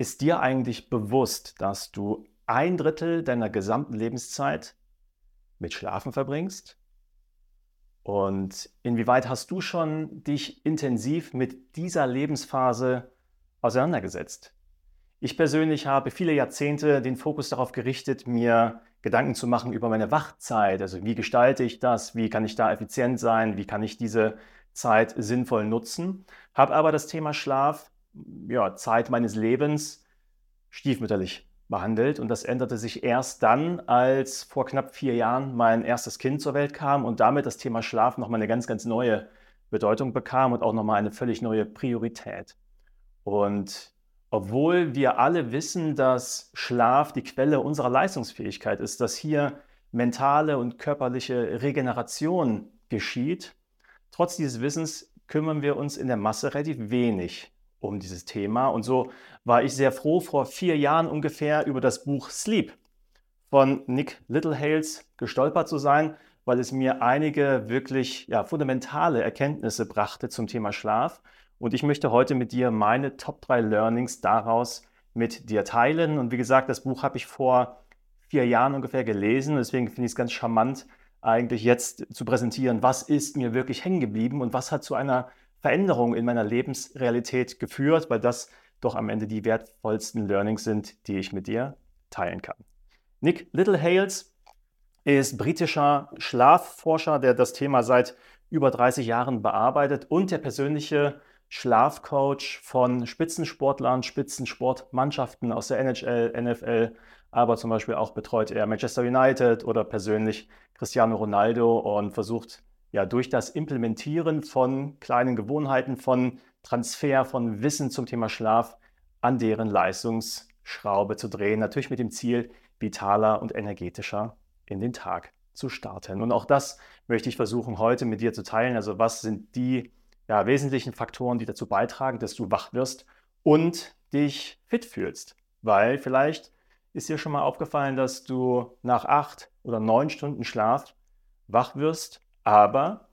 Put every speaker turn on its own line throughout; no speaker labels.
Ist dir eigentlich bewusst, dass du ein Drittel deiner gesamten Lebenszeit mit Schlafen verbringst? Und inwieweit hast du schon dich intensiv mit dieser Lebensphase auseinandergesetzt? Ich persönlich habe viele Jahrzehnte den Fokus darauf gerichtet, mir Gedanken zu machen über meine Wachzeit. Also wie gestalte ich das? Wie kann ich da effizient sein? Wie kann ich diese Zeit sinnvoll nutzen? Habe aber das Thema Schlaf ja, Zeit meines Lebens stiefmütterlich behandelt. Und das änderte sich erst dann, als vor knapp vier Jahren mein erstes Kind zur Welt kam und damit das Thema Schlaf nochmal eine ganz, ganz neue Bedeutung bekam und auch nochmal eine völlig neue Priorität. Und obwohl wir alle wissen, dass Schlaf die Quelle unserer Leistungsfähigkeit ist, dass hier mentale und körperliche Regeneration geschieht, trotz dieses Wissens kümmern wir uns in der Masse relativ wenig um dieses Thema. Und so war ich sehr froh, vor vier Jahren ungefähr über das Buch Sleep von Nick Littlehales gestolpert zu sein, weil es mir einige wirklich ja, fundamentale Erkenntnisse brachte zum Thema Schlaf. Und ich möchte heute mit dir meine Top 3 Learnings daraus mit dir teilen. Und wie gesagt, das Buch habe ich vor vier Jahren ungefähr gelesen. Deswegen finde ich es ganz charmant, eigentlich jetzt zu präsentieren, was ist mir wirklich hängen geblieben und was hat zu einer Veränderung in meiner Lebensrealität geführt, weil das doch am Ende die wertvollsten Learnings sind, die ich mit dir teilen kann. Nick Littlehales ist britischer Schlafforscher, der das Thema seit über 30 Jahren bearbeitet und der persönliche Schlafcoach von Spitzensportlern, Spitzensportmannschaften aus der NHL, NFL, aber zum Beispiel auch betreut er Manchester United oder persönlich Cristiano Ronaldo und versucht ja durch das Implementieren von kleinen Gewohnheiten, von Transfer von Wissen zum Thema Schlaf an deren Leistungsschraube zu drehen. Natürlich mit dem Ziel, vitaler und energetischer in den Tag zu starten. Und auch das möchte ich versuchen heute mit dir zu teilen. Also was sind die ja, wesentlichen Faktoren, die dazu beitragen, dass du wach wirst und dich fit fühlst? Weil vielleicht ist dir schon mal aufgefallen, dass du nach acht oder neun Stunden Schlaf wach wirst aber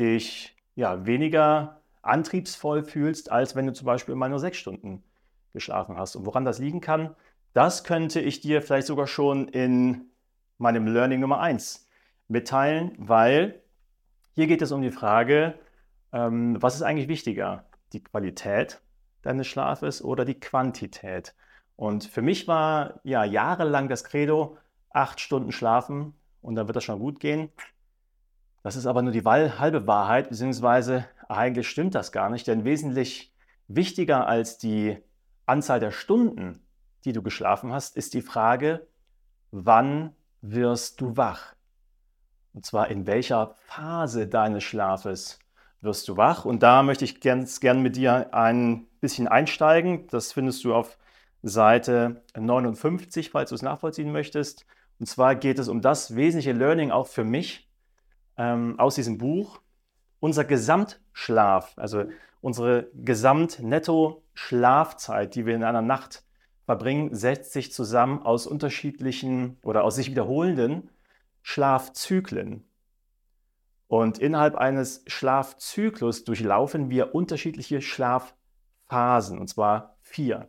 dich ja, weniger antriebsvoll fühlst, als wenn du zum Beispiel mal nur sechs Stunden geschlafen hast. Und woran das liegen kann, das könnte ich dir vielleicht sogar schon in meinem Learning Nummer 1 mitteilen, weil hier geht es um die Frage, ähm, was ist eigentlich wichtiger, die Qualität deines Schlafes oder die Quantität? Und für mich war ja jahrelang das Credo, acht Stunden schlafen und dann wird das schon gut gehen. Das ist aber nur die halbe Wahrheit, beziehungsweise eigentlich stimmt das gar nicht, denn wesentlich wichtiger als die Anzahl der Stunden, die du geschlafen hast, ist die Frage, wann wirst du wach? Und zwar in welcher Phase deines Schlafes wirst du wach? Und da möchte ich ganz gern mit dir ein bisschen einsteigen. Das findest du auf Seite 59, falls du es nachvollziehen möchtest. Und zwar geht es um das wesentliche Learning auch für mich, ähm, aus diesem Buch. Unser Gesamtschlaf, also unsere Gesamt-Netto-Schlafzeit, die wir in einer Nacht verbringen, setzt sich zusammen aus unterschiedlichen oder aus sich wiederholenden Schlafzyklen. Und innerhalb eines Schlafzyklus durchlaufen wir unterschiedliche Schlafphasen, und zwar vier.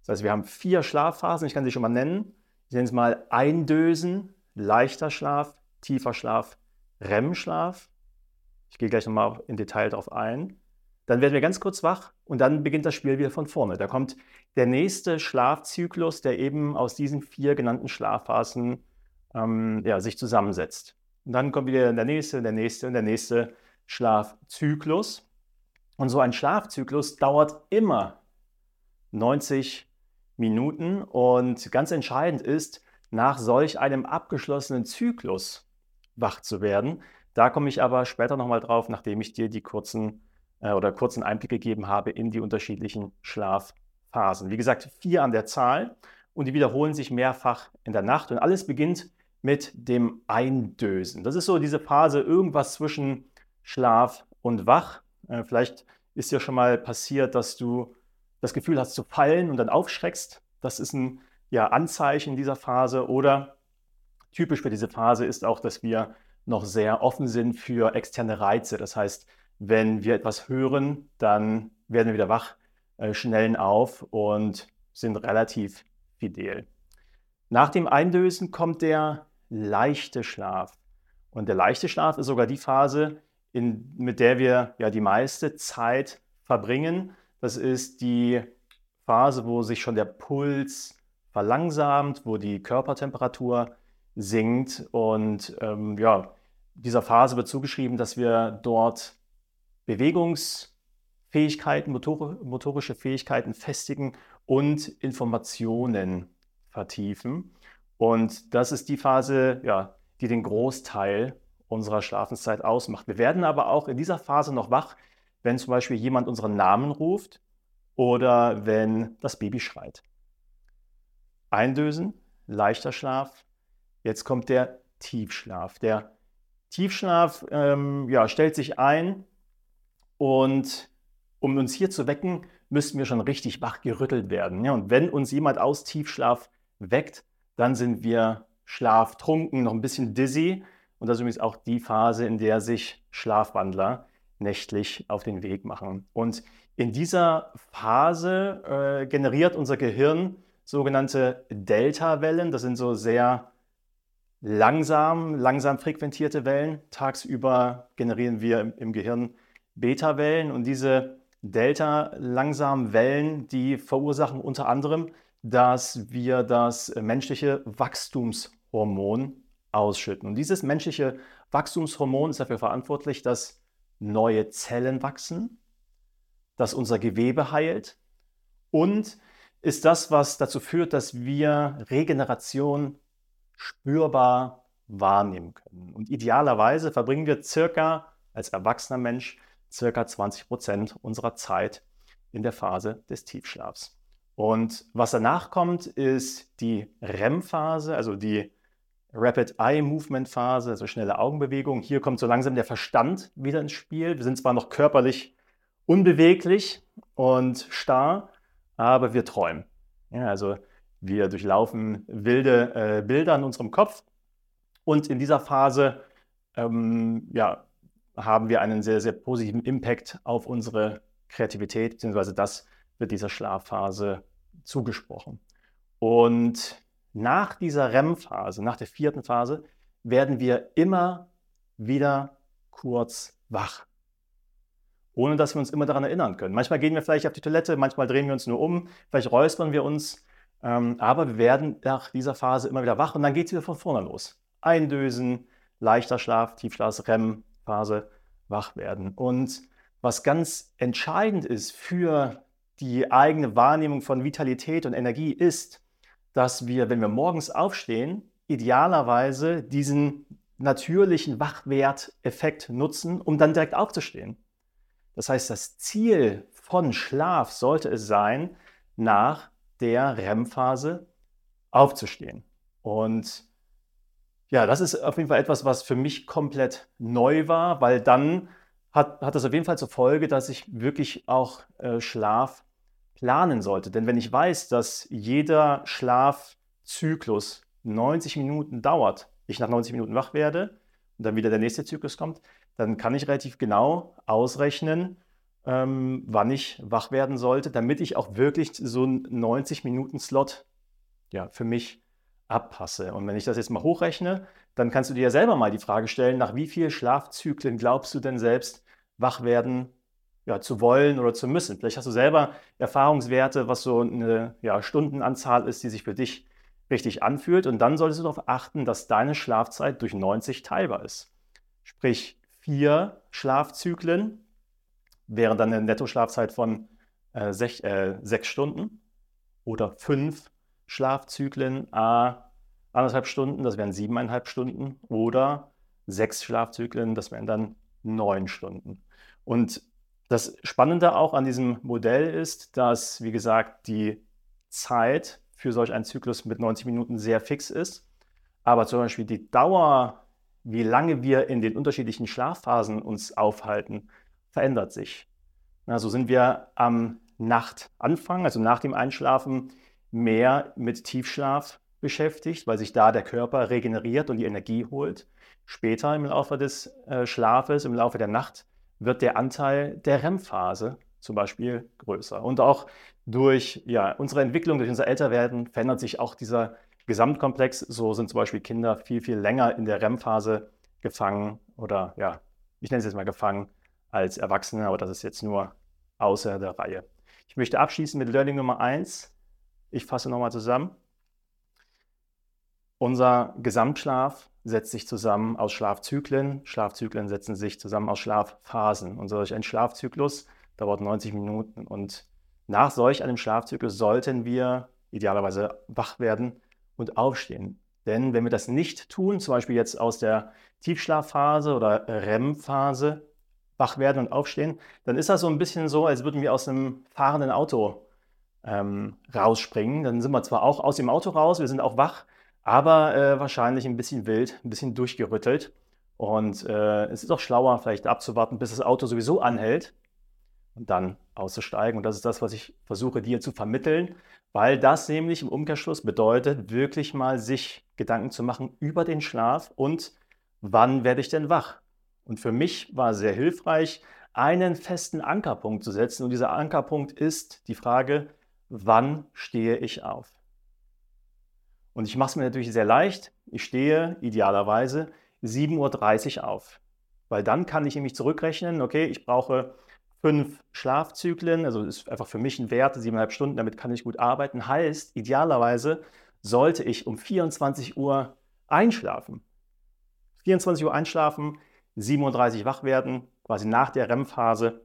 Das heißt, wir haben vier Schlafphasen, ich kann sie schon mal nennen. Ich nenne es mal Eindösen, leichter Schlaf, tiefer Schlaf, REM-Schlaf. Ich gehe gleich nochmal im Detail darauf ein. Dann werden wir ganz kurz wach und dann beginnt das Spiel wieder von vorne. Da kommt der nächste Schlafzyklus, der eben aus diesen vier genannten Schlafphasen ähm, ja, sich zusammensetzt. Und dann kommt wieder der nächste, der nächste und der nächste Schlafzyklus. Und so ein Schlafzyklus dauert immer 90 Minuten. Und ganz entscheidend ist, nach solch einem abgeschlossenen Zyklus wach zu werden. Da komme ich aber später nochmal drauf, nachdem ich dir die kurzen äh, oder kurzen Einblick gegeben habe in die unterschiedlichen Schlafphasen. Wie gesagt, vier an der Zahl und die wiederholen sich mehrfach in der Nacht und alles beginnt mit dem Eindösen. Das ist so diese Phase, irgendwas zwischen Schlaf und Wach. Äh, vielleicht ist dir schon mal passiert, dass du das Gefühl hast zu fallen und dann aufschreckst. Das ist ein ja, Anzeichen dieser Phase. Oder Typisch für diese Phase ist auch, dass wir noch sehr offen sind für externe Reize. Das heißt, wenn wir etwas hören, dann werden wir wieder wach, äh, schnellen auf und sind relativ fidel. Nach dem Eindösen kommt der leichte Schlaf. Und der leichte Schlaf ist sogar die Phase, in, mit der wir ja die meiste Zeit verbringen. Das ist die Phase, wo sich schon der Puls verlangsamt, wo die Körpertemperatur sinkt. Und ähm, ja, dieser Phase wird zugeschrieben, dass wir dort Bewegungsfähigkeiten, motor motorische Fähigkeiten festigen und Informationen vertiefen. Und das ist die Phase, ja, die den Großteil unserer Schlafenszeit ausmacht. Wir werden aber auch in dieser Phase noch wach, wenn zum Beispiel jemand unseren Namen ruft oder wenn das Baby schreit. Eindösen, leichter Schlaf. Jetzt kommt der Tiefschlaf. Der Tiefschlaf ähm, ja, stellt sich ein und um uns hier zu wecken, müssten wir schon richtig wach gerüttelt werden. Ja, und wenn uns jemand aus Tiefschlaf weckt, dann sind wir schlaftrunken, noch ein bisschen dizzy. Und das ist übrigens auch die Phase, in der sich Schlafwandler nächtlich auf den Weg machen. Und in dieser Phase äh, generiert unser Gehirn sogenannte Delta-Wellen. Das sind so sehr langsam, langsam frequentierte Wellen. Tagsüber generieren wir im, Gehirn Beta-Wellen und diese Delta-langsamen Wellen, die verursachen unter anderem, dass wir das menschliche Wachstumshormon ausschütten. Und dieses menschliche Wachstumshormon ist dafür verantwortlich, dass neue Zellen wachsen, dass unser Gewebe heilt und ist das, was dazu führt, dass wir Regeneration spürbar wahrnehmen können. Und idealerweise verbringen wir circa als erwachsener Mensch circa 20 Prozent unserer Zeit in der Phase des Tiefschlafs. Und was danach kommt, ist die REM-Phase, also die Rapid Eye Movement Phase, also schnelle Augenbewegung. Hier kommt so langsam der Verstand wieder ins Spiel. Wir sind zwar noch körperlich unbeweglich und starr, aber wir träumen. Ja, also wir durchlaufen wilde äh, Bilder in unserem Kopf und in dieser Phase ähm, ja, haben wir einen sehr, sehr positiven Impact auf unsere Kreativität, beziehungsweise das wird dieser Schlafphase zugesprochen. Und nach dieser REM-Phase, nach der vierten Phase, werden wir immer wieder kurz wach. Ohne dass wir uns immer daran erinnern können. Manchmal gehen wir vielleicht auf die Toilette, manchmal drehen wir uns nur um, vielleicht räuspern wir uns, aber wir werden nach dieser Phase immer wieder wach und dann geht es wieder von vorne los. Eindösen, leichter Schlaf, Tiefschlaf, REM-Phase, wach werden. Und was ganz entscheidend ist für die eigene Wahrnehmung von Vitalität und Energie ist, dass wir, wenn wir morgens aufstehen, idealerweise diesen natürlichen Wachwerteffekt nutzen, um dann direkt aufzustehen. Das heißt, das Ziel von Schlaf sollte es sein, nach der REM-Phase aufzustehen. Und ja, das ist auf jeden Fall etwas, was für mich komplett neu war, weil dann hat, hat das auf jeden Fall zur Folge, dass ich wirklich auch äh, Schlaf planen sollte. Denn wenn ich weiß, dass jeder Schlafzyklus 90 Minuten dauert, ich nach 90 Minuten wach werde und dann wieder der nächste Zyklus kommt, dann kann ich relativ genau ausrechnen, ähm, wann ich wach werden sollte, damit ich auch wirklich so einen 90-Minuten-Slot ja, für mich abpasse. Und wenn ich das jetzt mal hochrechne, dann kannst du dir ja selber mal die Frage stellen, nach wie vielen Schlafzyklen glaubst du denn selbst wach werden ja, zu wollen oder zu müssen? Vielleicht hast du selber Erfahrungswerte, was so eine ja, Stundenanzahl ist, die sich für dich richtig anfühlt. Und dann solltest du darauf achten, dass deine Schlafzeit durch 90 teilbar ist. Sprich, vier Schlafzyklen wären dann eine Nettoschlafzeit von äh, sech, äh, sechs Stunden oder fünf Schlafzyklen a anderthalb Stunden, das wären siebeneinhalb Stunden, oder sechs Schlafzyklen, das wären dann neun Stunden. Und das Spannende auch an diesem Modell ist, dass, wie gesagt, die Zeit für solch einen Zyklus mit 90 Minuten sehr fix ist, aber zum Beispiel die Dauer, wie lange wir in den unterschiedlichen Schlafphasen uns aufhalten, verändert sich. Also sind wir am Nachtanfang, also nach dem Einschlafen, mehr mit Tiefschlaf beschäftigt, weil sich da der Körper regeneriert und die Energie holt. Später im Laufe des äh, Schlafes, im Laufe der Nacht, wird der Anteil der REM-Phase zum Beispiel größer. Und auch durch ja, unsere Entwicklung, durch unser Älterwerden verändert sich auch dieser Gesamtkomplex. So sind zum Beispiel Kinder viel, viel länger in der REM-Phase gefangen oder ja, ich nenne es jetzt mal gefangen als Erwachsene, aber das ist jetzt nur außer der Reihe. Ich möchte abschließen mit Learning Nummer 1. Ich fasse nochmal zusammen. Unser Gesamtschlaf setzt sich zusammen aus Schlafzyklen. Schlafzyklen setzen sich zusammen aus Schlafphasen. Und solch ein Schlafzyklus dauert 90 Minuten. Und nach solch einem Schlafzyklus sollten wir idealerweise wach werden und aufstehen. Denn wenn wir das nicht tun, zum Beispiel jetzt aus der Tiefschlafphase oder REM-Phase wach werden und aufstehen, dann ist das so ein bisschen so, als würden wir aus einem fahrenden Auto ähm, rausspringen. Dann sind wir zwar auch aus dem Auto raus, wir sind auch wach, aber äh, wahrscheinlich ein bisschen wild, ein bisschen durchgerüttelt. Und äh, es ist auch schlauer, vielleicht abzuwarten, bis das Auto sowieso anhält und dann auszusteigen. Und das ist das, was ich versuche dir zu vermitteln, weil das nämlich im Umkehrschluss bedeutet, wirklich mal sich Gedanken zu machen über den Schlaf und wann werde ich denn wach. Und für mich war sehr hilfreich, einen festen Ankerpunkt zu setzen. Und dieser Ankerpunkt ist die Frage, wann stehe ich auf? Und ich mache es mir natürlich sehr leicht. Ich stehe idealerweise 7.30 Uhr auf. Weil dann kann ich nämlich zurückrechnen, okay, ich brauche fünf Schlafzyklen, also ist einfach für mich ein Wert, siebeneinhalb Stunden, damit kann ich gut arbeiten. Heißt, idealerweise sollte ich um 24 Uhr einschlafen. 24 Uhr einschlafen, 37 wach werden, quasi nach der REM-Phase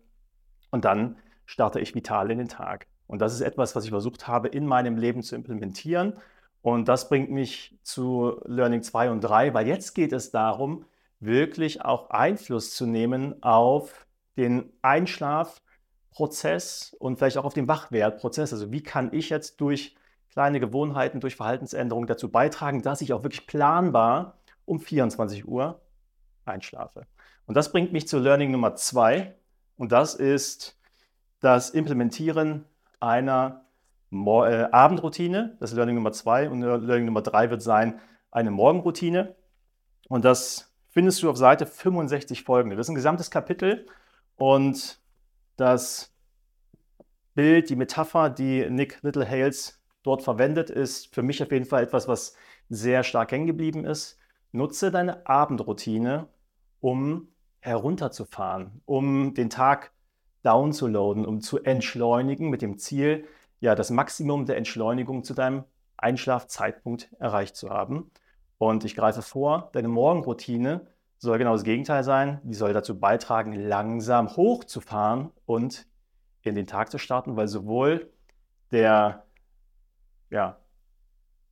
und dann starte ich vital in den Tag. Und das ist etwas, was ich versucht habe, in meinem Leben zu implementieren. Und das bringt mich zu Learning 2 und 3, weil jetzt geht es darum, wirklich auch Einfluss zu nehmen auf den Einschlafprozess und vielleicht auch auf den Wachwertprozess. Also wie kann ich jetzt durch kleine Gewohnheiten, durch Verhaltensänderungen dazu beitragen, dass ich auch wirklich planbar um 24 Uhr einschlafe. Und das bringt mich zu Learning Nummer 2 und das ist das Implementieren einer Mo äh, Abendroutine, das ist Learning Nummer zwei. Und Learning Nummer drei wird sein eine Morgenroutine. Und das findest du auf Seite 65 folgende. Das ist ein gesamtes Kapitel und das Bild, die Metapher, die Nick Littlehales dort verwendet, ist für mich auf jeden Fall etwas, was sehr stark hängen geblieben ist. Nutze deine Abendroutine, um herunterzufahren, um den Tag downzuladen, um zu entschleunigen mit dem Ziel, ja, das Maximum der Entschleunigung zu deinem Einschlafzeitpunkt erreicht zu haben. Und ich greife vor, deine Morgenroutine soll genau das Gegenteil sein. Die soll dazu beitragen, langsam hochzufahren und in den Tag zu starten, weil sowohl der ja,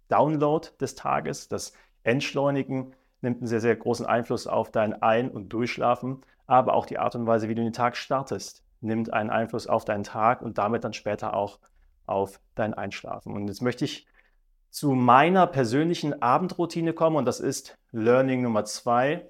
Download des Tages, das Entschleunigen, nimmt einen sehr, sehr großen Einfluss auf dein Ein- und Durchschlafen, aber auch die Art und Weise, wie du den Tag startest, nimmt einen Einfluss auf deinen Tag und damit dann später auch auf dein Einschlafen. Und jetzt möchte ich zu meiner persönlichen Abendroutine kommen und das ist Learning Nummer zwei.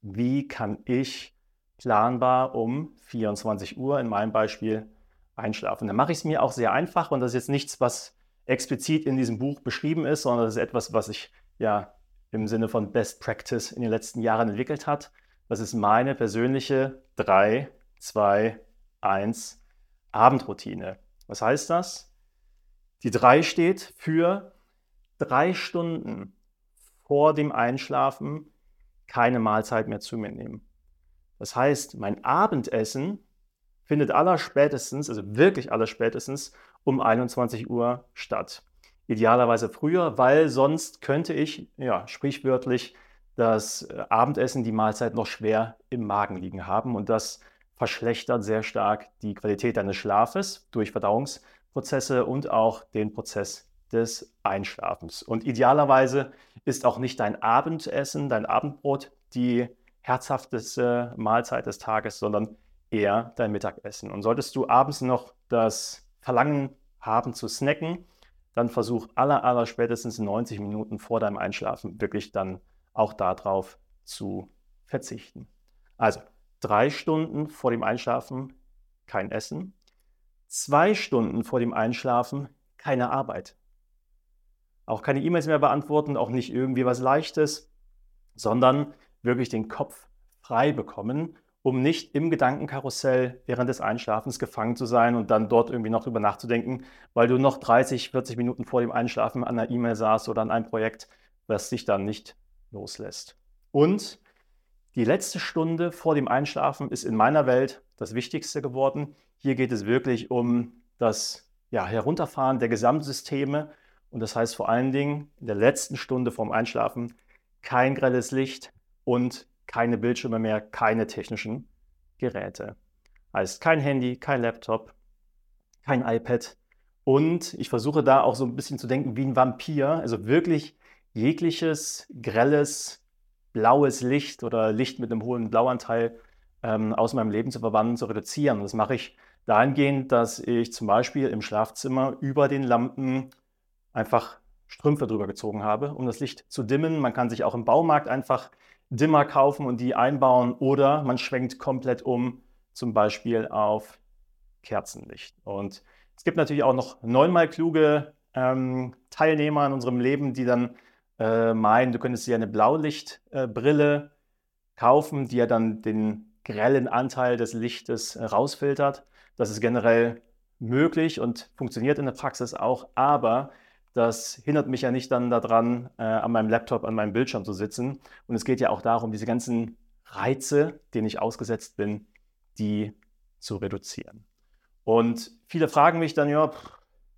Wie kann ich planbar um 24 Uhr in meinem Beispiel einschlafen? Da mache ich es mir auch sehr einfach und das ist jetzt nichts, was explizit in diesem Buch beschrieben ist, sondern das ist etwas, was sich ja im Sinne von Best Practice in den letzten Jahren entwickelt hat. Das ist meine persönliche 3, 2, 1 Abendroutine. Was heißt das? Die 3 steht für drei Stunden vor dem Einschlafen keine Mahlzeit mehr zu mir nehmen. Das heißt, mein Abendessen findet allerspätestens, also wirklich allerspätestens um 21 Uhr statt. Idealerweise früher, weil sonst könnte ich, ja, sprichwörtlich das äh, Abendessen, die Mahlzeit noch schwer im Magen liegen haben und das verschlechtert sehr stark die Qualität deines Schlafes durch Verdauungsprozesse und auch den Prozess des Einschlafens. Und idealerweise ist auch nicht dein Abendessen, dein Abendbrot die herzhafteste Mahlzeit des Tages, sondern eher dein Mittagessen. Und solltest du abends noch das Verlangen haben zu snacken, dann versuch aller, aller spätestens 90 Minuten vor deinem Einschlafen wirklich dann auch darauf zu verzichten. Also drei Stunden vor dem Einschlafen kein Essen, zwei Stunden vor dem Einschlafen keine Arbeit. Auch keine E-Mails mehr beantworten, auch nicht irgendwie was Leichtes, sondern wirklich den Kopf frei bekommen um nicht im Gedankenkarussell während des Einschlafens gefangen zu sein und dann dort irgendwie noch drüber nachzudenken, weil du noch 30, 40 Minuten vor dem Einschlafen an einer E-Mail saßt oder an einem Projekt, was dich dann nicht loslässt. Und die letzte Stunde vor dem Einschlafen ist in meiner Welt das Wichtigste geworden. Hier geht es wirklich um das ja, Herunterfahren der Gesamtsysteme. Und das heißt vor allen Dingen in der letzten Stunde vorm Einschlafen kein grelles Licht und keine Bildschirme mehr, keine technischen Geräte. Heißt kein Handy, kein Laptop, kein iPad. Und ich versuche da auch so ein bisschen zu denken wie ein Vampir, also wirklich jegliches grelles blaues Licht oder Licht mit einem hohen Blauanteil ähm, aus meinem Leben zu verwandeln, zu reduzieren. Und das mache ich dahingehend, dass ich zum Beispiel im Schlafzimmer über den Lampen einfach Strümpfe drüber gezogen habe, um das Licht zu dimmen. Man kann sich auch im Baumarkt einfach Dimmer kaufen und die einbauen oder man schwenkt komplett um, zum Beispiel auf Kerzenlicht. Und es gibt natürlich auch noch neunmal kluge ähm, Teilnehmer in unserem Leben, die dann äh, meinen, du könntest dir eine Blaulichtbrille äh, kaufen, die ja dann den grellen Anteil des Lichtes äh, rausfiltert. Das ist generell möglich und funktioniert in der Praxis auch, aber das hindert mich ja nicht dann daran, äh, an meinem Laptop, an meinem Bildschirm zu sitzen. Und es geht ja auch darum, diese ganzen Reize, denen ich ausgesetzt bin, die zu reduzieren. Und viele fragen mich dann, ja,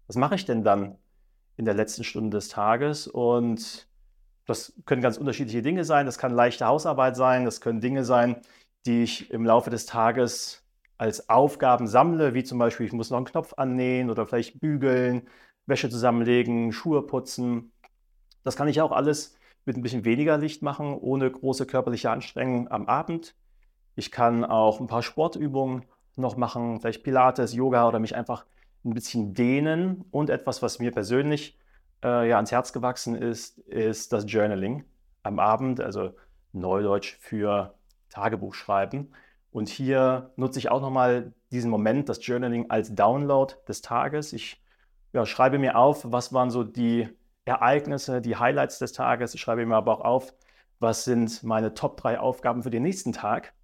was mache ich denn dann in der letzten Stunde des Tages? Und das können ganz unterschiedliche Dinge sein. Das kann leichte Hausarbeit sein. Das können Dinge sein, die ich im Laufe des Tages als Aufgaben sammle, wie zum Beispiel, ich muss noch einen Knopf annähen oder vielleicht bügeln Wäsche zusammenlegen, Schuhe putzen. Das kann ich auch alles mit ein bisschen weniger Licht machen, ohne große körperliche Anstrengung am Abend. Ich kann auch ein paar Sportübungen noch machen, vielleicht Pilates, Yoga oder mich einfach ein bisschen dehnen. Und etwas, was mir persönlich äh, ja ans Herz gewachsen ist, ist das Journaling am Abend, also Neudeutsch für Tagebuch schreiben. Und hier nutze ich auch nochmal diesen Moment, das Journaling als Download des Tages. Ich ja, schreibe mir auf, was waren so die Ereignisse, die Highlights des Tages. Ich schreibe mir aber auch auf, was sind meine Top 3 Aufgaben für den nächsten Tag,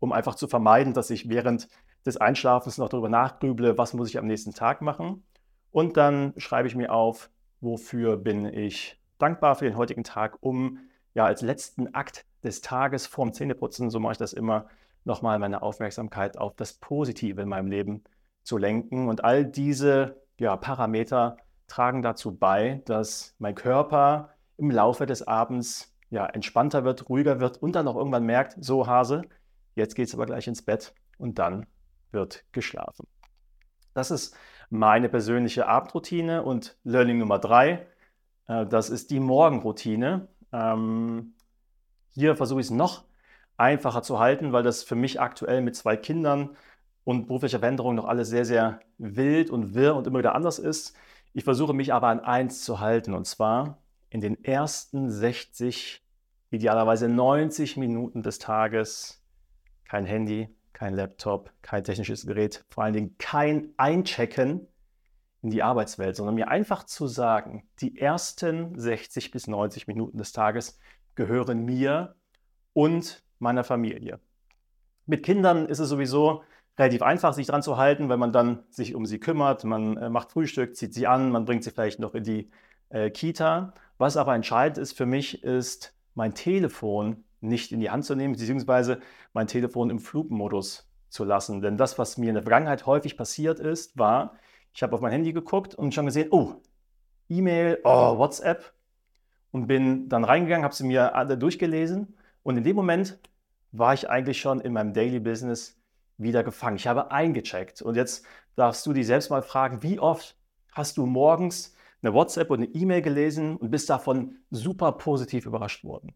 um einfach zu vermeiden, dass ich während des Einschlafens noch darüber nachgrüble, was muss ich am nächsten Tag machen. Und dann schreibe ich mir auf, wofür bin ich dankbar für den heutigen Tag, um ja als letzten Akt des Tages vorm Zähneputzen, so mache ich das immer, nochmal meine Aufmerksamkeit auf das Positive in meinem Leben zu lenken. Und all diese ja, Parameter tragen dazu bei, dass mein Körper im Laufe des Abends ja, entspannter wird, ruhiger wird und dann auch irgendwann merkt, so Hase, jetzt geht es aber gleich ins Bett und dann wird geschlafen. Das ist meine persönliche Abendroutine und Learning Nummer drei, äh, das ist die Morgenroutine. Ähm, hier versuche ich es noch einfacher zu halten, weil das für mich aktuell mit zwei Kindern und beruflicher Veränderung noch alles sehr, sehr wild und wirr und immer wieder anders ist. Ich versuche mich aber an eins zu halten und zwar in den ersten 60, idealerweise 90 Minuten des Tages kein Handy, kein Laptop, kein technisches Gerät, vor allen Dingen kein Einchecken in die Arbeitswelt, sondern mir einfach zu sagen, die ersten 60 bis 90 Minuten des Tages gehören mir und meiner Familie. Mit Kindern ist es sowieso relativ einfach, sich dran zu halten, weil man dann sich um sie kümmert. Man äh, macht Frühstück, zieht sie an, man bringt sie vielleicht noch in die äh, Kita. Was aber entscheidend ist für mich, ist, mein Telefon nicht in die Hand zu nehmen, beziehungsweise mein Telefon im Flugmodus zu lassen. Denn das, was mir in der Vergangenheit häufig passiert ist, war, ich habe auf mein Handy geguckt und schon gesehen, oh, E-Mail, oh, WhatsApp und bin dann reingegangen, habe sie mir alle durchgelesen und in dem Moment war ich eigentlich schon in meinem Daily Business wieder gefangen. Ich habe eingecheckt. Und jetzt darfst du dich selbst mal fragen, wie oft hast du morgens eine WhatsApp oder eine E-Mail gelesen und bist davon super positiv überrascht worden?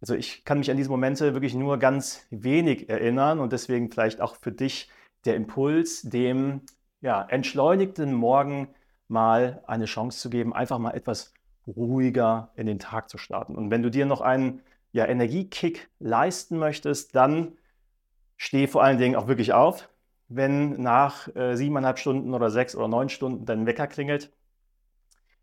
Also ich kann mich an diese Momente wirklich nur ganz wenig erinnern und deswegen vielleicht auch für dich der Impuls, dem ja, entschleunigten Morgen mal eine Chance zu geben, einfach mal etwas ruhiger in den Tag zu starten. Und wenn du dir noch einen ja, Energiekick leisten möchtest, dann Steh vor allen Dingen auch wirklich auf, wenn nach äh, siebeneinhalb Stunden oder sechs oder neun Stunden dein Wecker klingelt.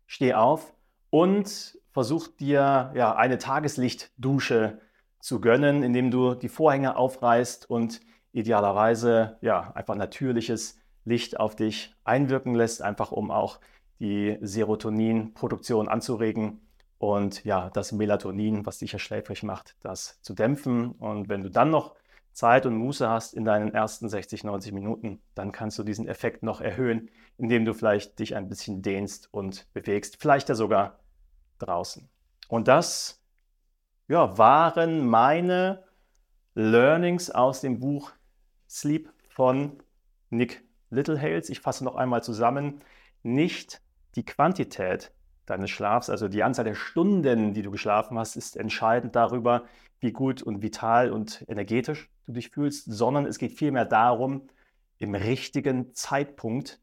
Steh auf und versuch dir ja, eine Tageslichtdusche zu gönnen, indem du die Vorhänge aufreißt und idealerweise ja einfach natürliches Licht auf dich einwirken lässt, einfach um auch die Serotoninproduktion anzuregen und ja, das Melatonin, was dich ja schläfrig macht, das zu dämpfen. Und wenn du dann noch Zeit und Muße hast in deinen ersten 60, 90 Minuten, dann kannst du diesen Effekt noch erhöhen, indem du vielleicht dich ein bisschen dehnst und bewegst, vielleicht ja sogar draußen. Und das ja, waren meine Learnings aus dem Buch Sleep von Nick Littlehales. Ich fasse noch einmal zusammen. Nicht die Quantität deines Schlafs, also die Anzahl der Stunden, die du geschlafen hast, ist entscheidend darüber, wie gut und vital und energetisch du dich fühlst, sondern es geht vielmehr darum, im richtigen Zeitpunkt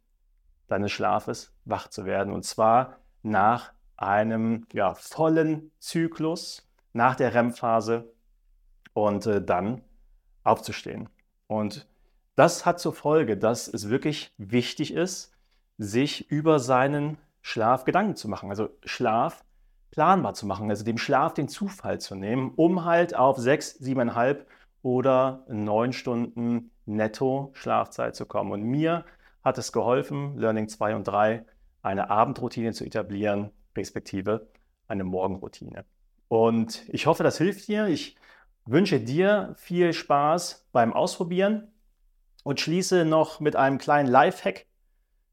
deines Schlafes wach zu werden. Und zwar nach einem ja, vollen Zyklus, nach der REM-Phase und äh, dann aufzustehen. Und das hat zur Folge, dass es wirklich wichtig ist, sich über seinen Schlaf Gedanken zu machen. Also Schlaf planbar zu machen, also dem Schlaf den Zufall zu nehmen, um halt auf sechs, siebeneinhalb oder neun Stunden netto Schlafzeit zu kommen. Und mir hat es geholfen, Learning 2 und 3, eine Abendroutine zu etablieren, respektive eine Morgenroutine. Und ich hoffe, das hilft dir. Ich wünsche dir viel Spaß beim Ausprobieren und schließe noch mit einem kleinen Lifehack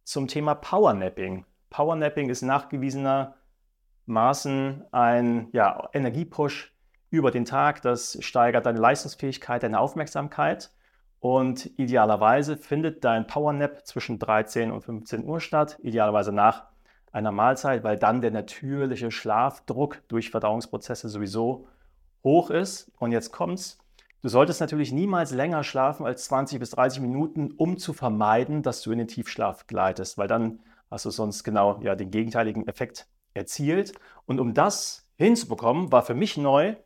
zum Thema Powernapping. Powernapping ist nachgewiesenermaßen ein ja, Energiepush über den Tag. Das steigert deine Leistungsfähigkeit, deine Aufmerksamkeit. Und idealerweise findet dein Powernap zwischen 13 und 15 Uhr statt, idealerweise nach einer Mahlzeit, weil dann der natürliche Schlafdruck durch Verdauungsprozesse sowieso hoch ist. Und jetzt kommt's. Du solltest natürlich niemals länger schlafen als 20 bis 30 Minuten, um zu vermeiden, dass du in den Tiefschlaf gleitest, weil dann hast du sonst genau ja, den gegenteiligen Effekt erzielt. Und um das hinzubekommen, war für mich neu,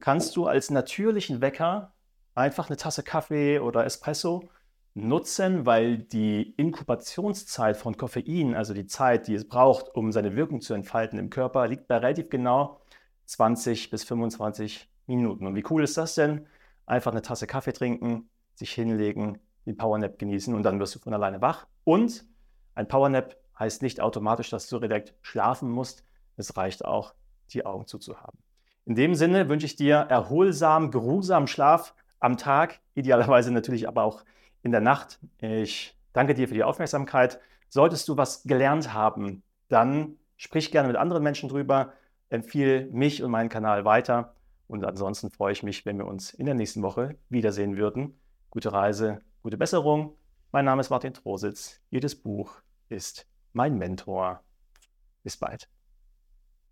kannst du als natürlichen Wecker einfach eine Tasse Kaffee oder Espresso nutzen, weil die Inkubationszeit von Koffein, also die Zeit, die es braucht, um seine Wirkung zu entfalten im Körper, liegt bei relativ genau 20 bis 25 Minuten. Und wie cool ist das denn? Einfach eine Tasse Kaffee trinken, sich hinlegen, den Powernap genießen und dann wirst du von alleine wach. Und ein Powernap heißt nicht automatisch, dass du direkt schlafen musst. Es reicht auch, die Augen zuzuhaben. In dem Sinne wünsche ich dir erholsam, geruhsamen Schlaf am Tag, idealerweise natürlich aber auch in der Nacht. Ich danke dir für die Aufmerksamkeit. Solltest du was gelernt haben, dann sprich gerne mit anderen Menschen drüber, empfehle mich und meinen Kanal weiter. Und ansonsten freue ich mich, wenn wir uns in der nächsten Woche wiedersehen würden. Gute Reise, gute Besserung. Mein Name ist Martin Trositz. Jedes Buch ist mein Mentor. Bis bald.